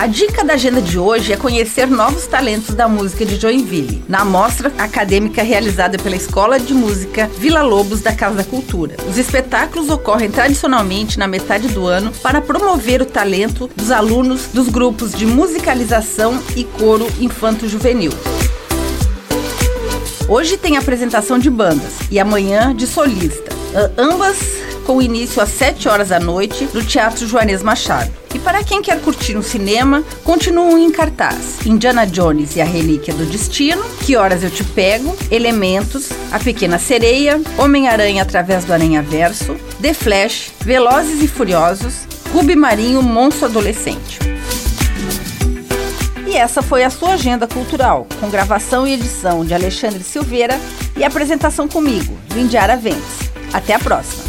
A dica da agenda de hoje é conhecer novos talentos da música de Joinville, na mostra acadêmica realizada pela Escola de Música Vila Lobos da Casa da Cultura. Os espetáculos ocorrem tradicionalmente na metade do ano para promover o talento dos alunos dos grupos de musicalização e coro infanto-juvenil. Hoje tem apresentação de bandas e amanhã de solista, ambas com início às 7 horas da noite no Teatro Joanês Machado. E para quem quer curtir um cinema, continuam em cartaz Indiana Jones e a Relíquia do Destino, Que Horas Eu Te Pego, Elementos, A Pequena Sereia, Homem-Aranha através do Aranha Verso, The Flash, Velozes e Furiosos, Rubi Marinho Monstro Adolescente. E essa foi a sua agenda cultural, com gravação e edição de Alexandre Silveira e apresentação comigo, Lindiara Ventes. Até a próxima!